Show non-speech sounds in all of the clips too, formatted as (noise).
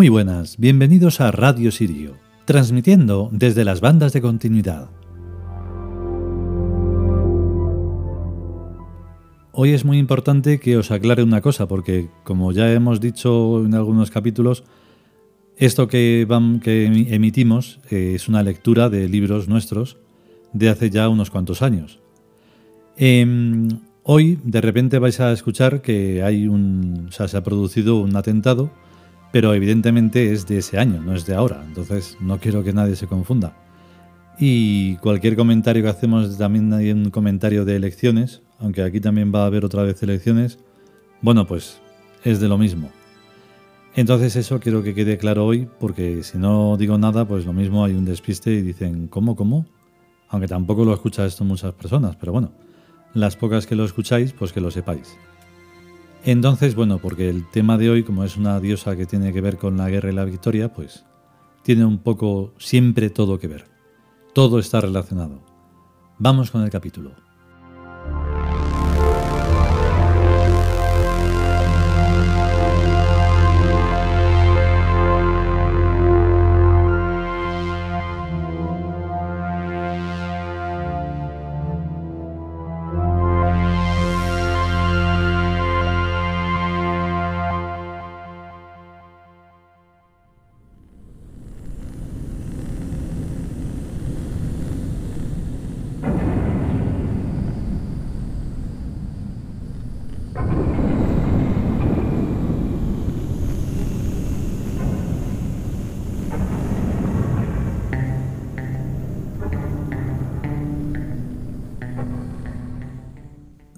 Muy buenas, bienvenidos a Radio Sirio, transmitiendo desde las bandas de continuidad. Hoy es muy importante que os aclare una cosa, porque como ya hemos dicho en algunos capítulos, esto que, que emitimos eh, es una lectura de libros nuestros de hace ya unos cuantos años. Em, hoy de repente vais a escuchar que hay un, se ha producido un atentado pero evidentemente es de ese año, no es de ahora, entonces no quiero que nadie se confunda. Y cualquier comentario que hacemos también hay un comentario de elecciones, aunque aquí también va a haber otra vez elecciones, bueno, pues es de lo mismo. Entonces eso quiero que quede claro hoy, porque si no digo nada, pues lo mismo hay un despiste y dicen, ¿cómo, cómo? Aunque tampoco lo escucha esto muchas personas, pero bueno, las pocas que lo escucháis, pues que lo sepáis. Entonces, bueno, porque el tema de hoy, como es una diosa que tiene que ver con la guerra y la victoria, pues tiene un poco siempre todo que ver. Todo está relacionado. Vamos con el capítulo.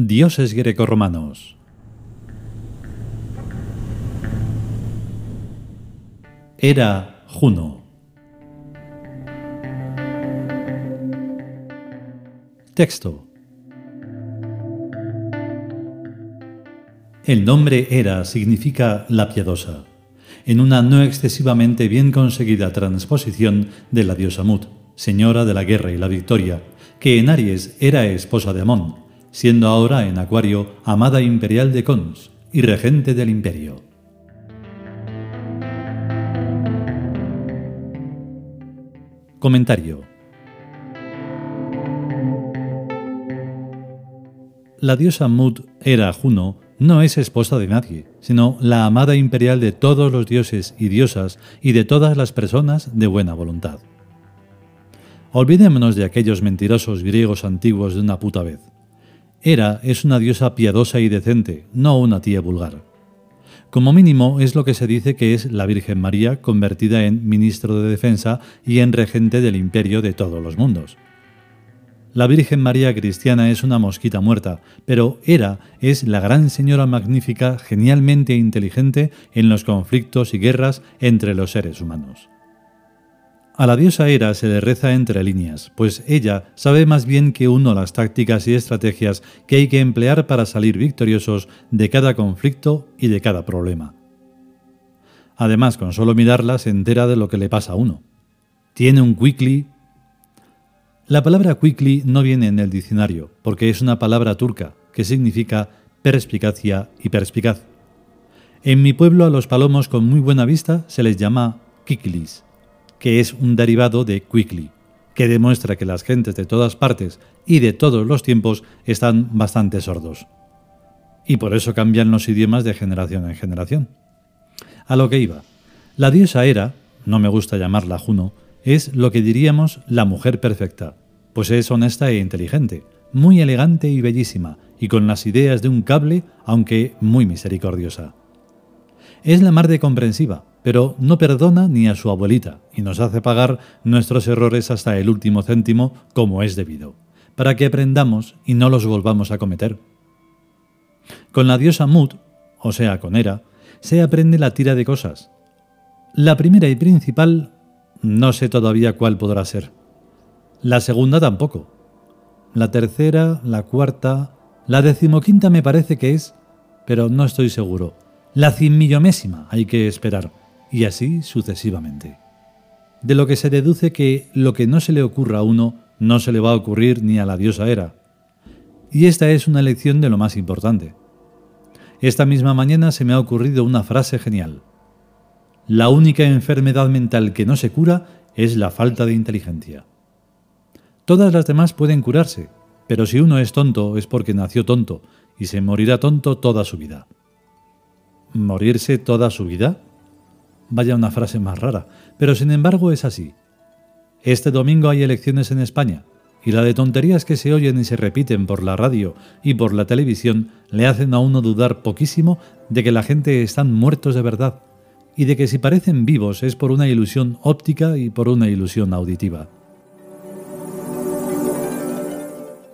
Dioses grecorromanos. Era Juno. Texto. El nombre Hera significa la piadosa, en una no excesivamente bien conseguida transposición de la diosa Mut, señora de la guerra y la victoria, que en Aries era esposa de Amón, siendo ahora en Acuario amada imperial de Cons y regente del imperio. Comentario. La diosa Mut, era Juno, no es esposa de nadie, sino la amada imperial de todos los dioses y diosas y de todas las personas de buena voluntad. Olvidémonos de aquellos mentirosos griegos antiguos de una puta vez. Hera es una diosa piadosa y decente, no una tía vulgar. Como mínimo es lo que se dice que es la Virgen María convertida en ministro de defensa y en regente del imperio de todos los mundos. La Virgen María cristiana es una mosquita muerta, pero Hera es la gran señora magnífica, genialmente inteligente en los conflictos y guerras entre los seres humanos. A la diosa Hera se le reza entre líneas, pues ella sabe más bien que uno las tácticas y estrategias que hay que emplear para salir victoriosos de cada conflicto y de cada problema. Además, con solo mirarla se entera de lo que le pasa a uno. Tiene un quickly. La palabra quickly no viene en el diccionario, porque es una palabra turca que significa perspicacia y perspicaz. En mi pueblo a los palomos con muy buena vista se les llama kiklis que es un derivado de quickly, que demuestra que las gentes de todas partes y de todos los tiempos están bastante sordos. Y por eso cambian los idiomas de generación en generación. A lo que iba. La diosa Hera, no me gusta llamarla Juno, es lo que diríamos la mujer perfecta, pues es honesta e inteligente, muy elegante y bellísima, y con las ideas de un cable, aunque muy misericordiosa. Es la mar de comprensiva, pero no perdona ni a su abuelita y nos hace pagar nuestros errores hasta el último céntimo como es debido, para que aprendamos y no los volvamos a cometer. Con la diosa Mut, o sea, con Hera, se aprende la tira de cosas. La primera y principal, no sé todavía cuál podrá ser. La segunda tampoco. La tercera, la cuarta, la decimoquinta me parece que es, pero no estoy seguro. La cien hay que esperar y así sucesivamente. De lo que se deduce que lo que no se le ocurra a uno no se le va a ocurrir ni a la diosa Hera. Y esta es una lección de lo más importante. Esta misma mañana se me ha ocurrido una frase genial. la única enfermedad mental que no se cura es la falta de inteligencia. Todas las demás pueden curarse, pero si uno es tonto es porque nació tonto y se morirá tonto toda su vida. ¿Morirse toda su vida? Vaya una frase más rara, pero sin embargo es así. Este domingo hay elecciones en España, y la de tonterías que se oyen y se repiten por la radio y por la televisión le hacen a uno dudar poquísimo de que la gente están muertos de verdad, y de que si parecen vivos es por una ilusión óptica y por una ilusión auditiva.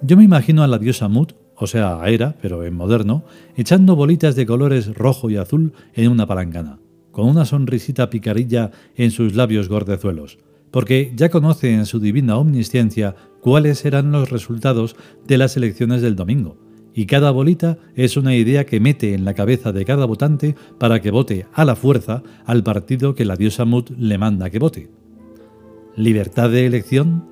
Yo me imagino a la diosa Mut, o sea, a pero en moderno, echando bolitas de colores rojo y azul en una palangana, con una sonrisita picarilla en sus labios gordezuelos, porque ya conoce en su divina omnisciencia cuáles serán los resultados de las elecciones del domingo, y cada bolita es una idea que mete en la cabeza de cada votante para que vote a la fuerza al partido que la diosa Mut le manda que vote. ¿Libertad de elección?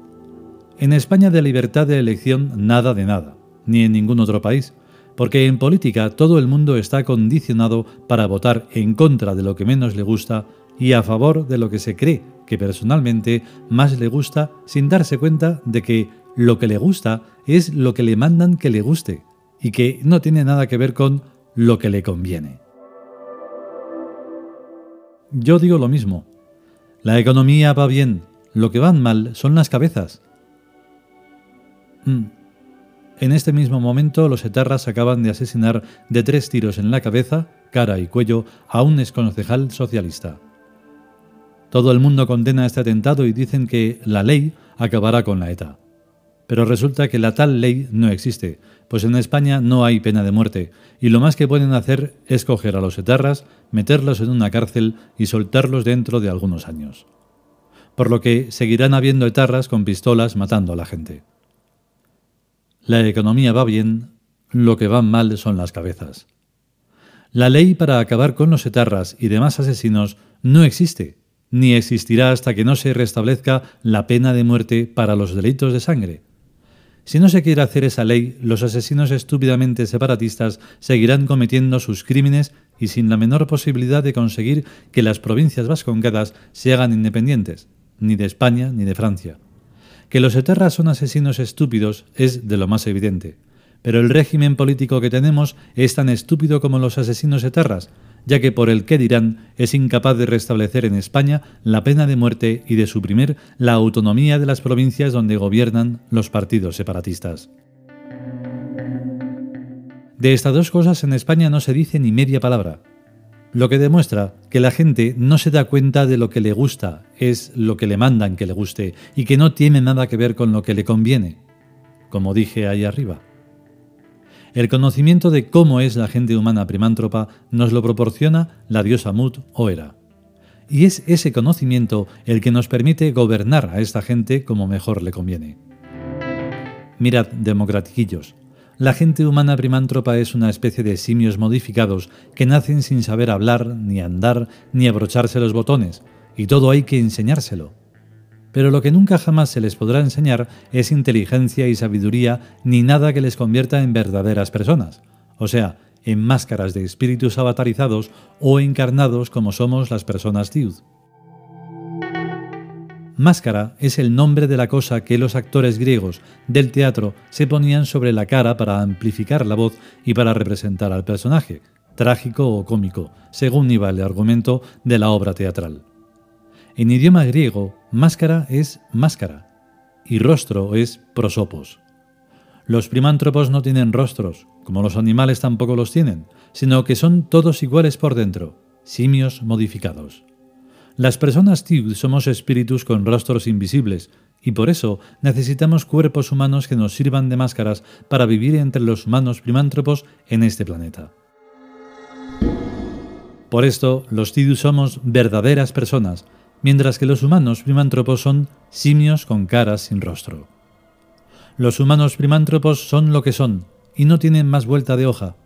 En España de libertad de elección nada de nada, ni en ningún otro país, porque en política todo el mundo está condicionado para votar en contra de lo que menos le gusta y a favor de lo que se cree que personalmente más le gusta sin darse cuenta de que lo que le gusta es lo que le mandan que le guste y que no tiene nada que ver con lo que le conviene. Yo digo lo mismo. La economía va bien, lo que van mal son las cabezas. Mm. En este mismo momento, los etarras acaban de asesinar de tres tiros en la cabeza, cara y cuello a un exconcejal socialista. Todo el mundo condena este atentado y dicen que la ley acabará con la ETA. Pero resulta que la tal ley no existe, pues en España no hay pena de muerte, y lo más que pueden hacer es coger a los etarras, meterlos en una cárcel y soltarlos dentro de algunos años. Por lo que seguirán habiendo etarras con pistolas matando a la gente. La economía va bien, lo que va mal son las cabezas. La ley para acabar con los etarras y demás asesinos no existe, ni existirá hasta que no se restablezca la pena de muerte para los delitos de sangre. Si no se quiere hacer esa ley, los asesinos estúpidamente separatistas seguirán cometiendo sus crímenes y sin la menor posibilidad de conseguir que las provincias vascongadas se hagan independientes, ni de España ni de Francia. Que los etarras son asesinos estúpidos es de lo más evidente, pero el régimen político que tenemos es tan estúpido como los asesinos etarras, ya que por el que dirán es incapaz de restablecer en España la pena de muerte y de suprimir la autonomía de las provincias donde gobiernan los partidos separatistas. De estas dos cosas en España no se dice ni media palabra, lo que demuestra que la gente no se da cuenta de lo que le gusta, es lo que le mandan que le guste y que no tiene nada que ver con lo que le conviene, como dije ahí arriba. El conocimiento de cómo es la gente humana primántropa nos lo proporciona la diosa Mut o Hera. Y es ese conocimiento el que nos permite gobernar a esta gente como mejor le conviene. Mirad, democratiquillos, la gente humana primántropa es una especie de simios modificados que nacen sin saber hablar, ni andar, ni abrocharse los botones, y todo hay que enseñárselo. Pero lo que nunca jamás se les podrá enseñar es inteligencia y sabiduría, ni nada que les convierta en verdaderas personas, o sea, en máscaras de espíritus avatarizados o encarnados como somos las personas Tiud. Máscara es el nombre de la cosa que los actores griegos del teatro se ponían sobre la cara para amplificar la voz y para representar al personaje, trágico o cómico, según iba el argumento de la obra teatral. En idioma griego, máscara es máscara y rostro es prosopos. Los primántropos no tienen rostros, como los animales tampoco los tienen, sino que son todos iguales por dentro, simios modificados. Las personas Tiud somos espíritus con rostros invisibles, y por eso necesitamos cuerpos humanos que nos sirvan de máscaras para vivir entre los humanos primántropos en este planeta. Por esto, los Tiud somos verdaderas personas, mientras que los humanos primántropos son simios con caras sin rostro. Los humanos primántropos son lo que son, y no tienen más vuelta de hoja.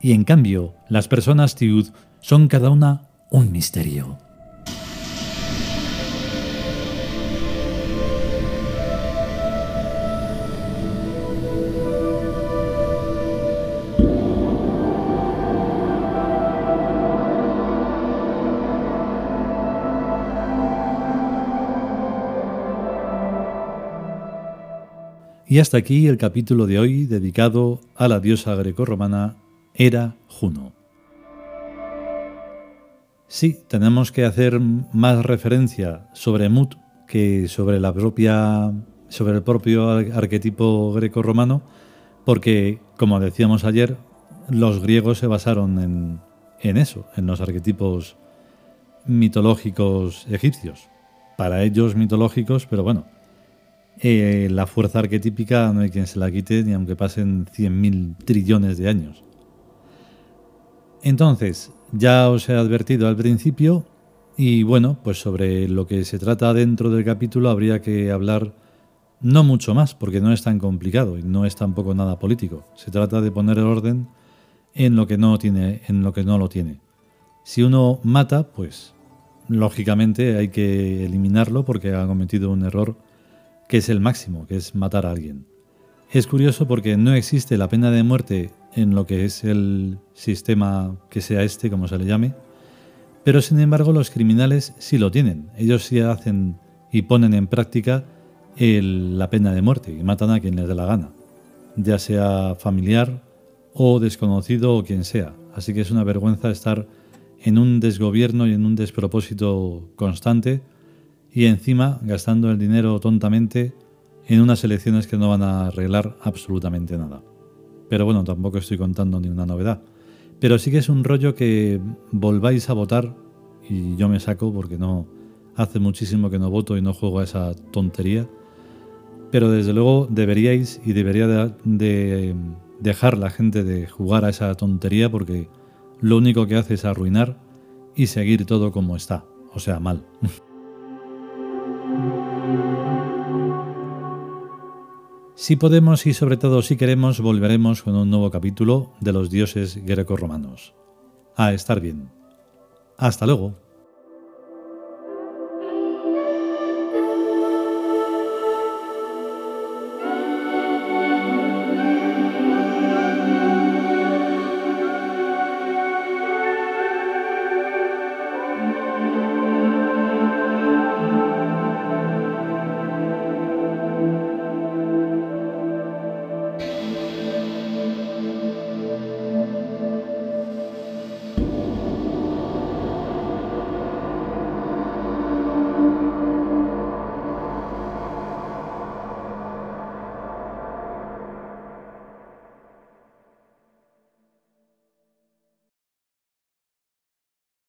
Y en cambio, las personas Tiud son cada una un misterio. Y hasta aquí el capítulo de hoy dedicado a la diosa grecorromana Hera Juno. Sí, tenemos que hacer más referencia sobre Mut que sobre la propia sobre el propio arquetipo greco-romano, porque, como decíamos ayer, los griegos se basaron en, en eso, en los arquetipos mitológicos egipcios. Para ellos mitológicos, pero bueno, eh, la fuerza arquetípica no hay quien se la quite ni aunque pasen 100.000 trillones de años. Entonces, ya os he advertido al principio y bueno, pues sobre lo que se trata dentro del capítulo habría que hablar no mucho más, porque no es tan complicado y no es tampoco nada político. Se trata de poner el orden en lo que no tiene, en lo que no lo tiene. Si uno mata, pues lógicamente hay que eliminarlo porque ha cometido un error que es el máximo, que es matar a alguien. Es curioso porque no existe la pena de muerte en lo que es el sistema que sea este, como se le llame, pero sin embargo los criminales sí lo tienen. Ellos sí hacen y ponen en práctica la pena de muerte y matan a quien les dé la gana, ya sea familiar o desconocido o quien sea. Así que es una vergüenza estar en un desgobierno y en un despropósito constante y encima gastando el dinero tontamente en unas elecciones que no van a arreglar absolutamente nada. Pero bueno, tampoco estoy contando ni una novedad. Pero sí que es un rollo que volváis a votar y yo me saco porque no hace muchísimo que no voto y no juego a esa tontería. Pero desde luego deberíais y debería de, dejar la gente de jugar a esa tontería porque lo único que hace es arruinar y seguir todo como está, o sea, mal. (laughs) Si podemos y sobre todo si queremos, volveremos con un nuevo capítulo de los dioses greco-romanos. A estar bien. Hasta luego.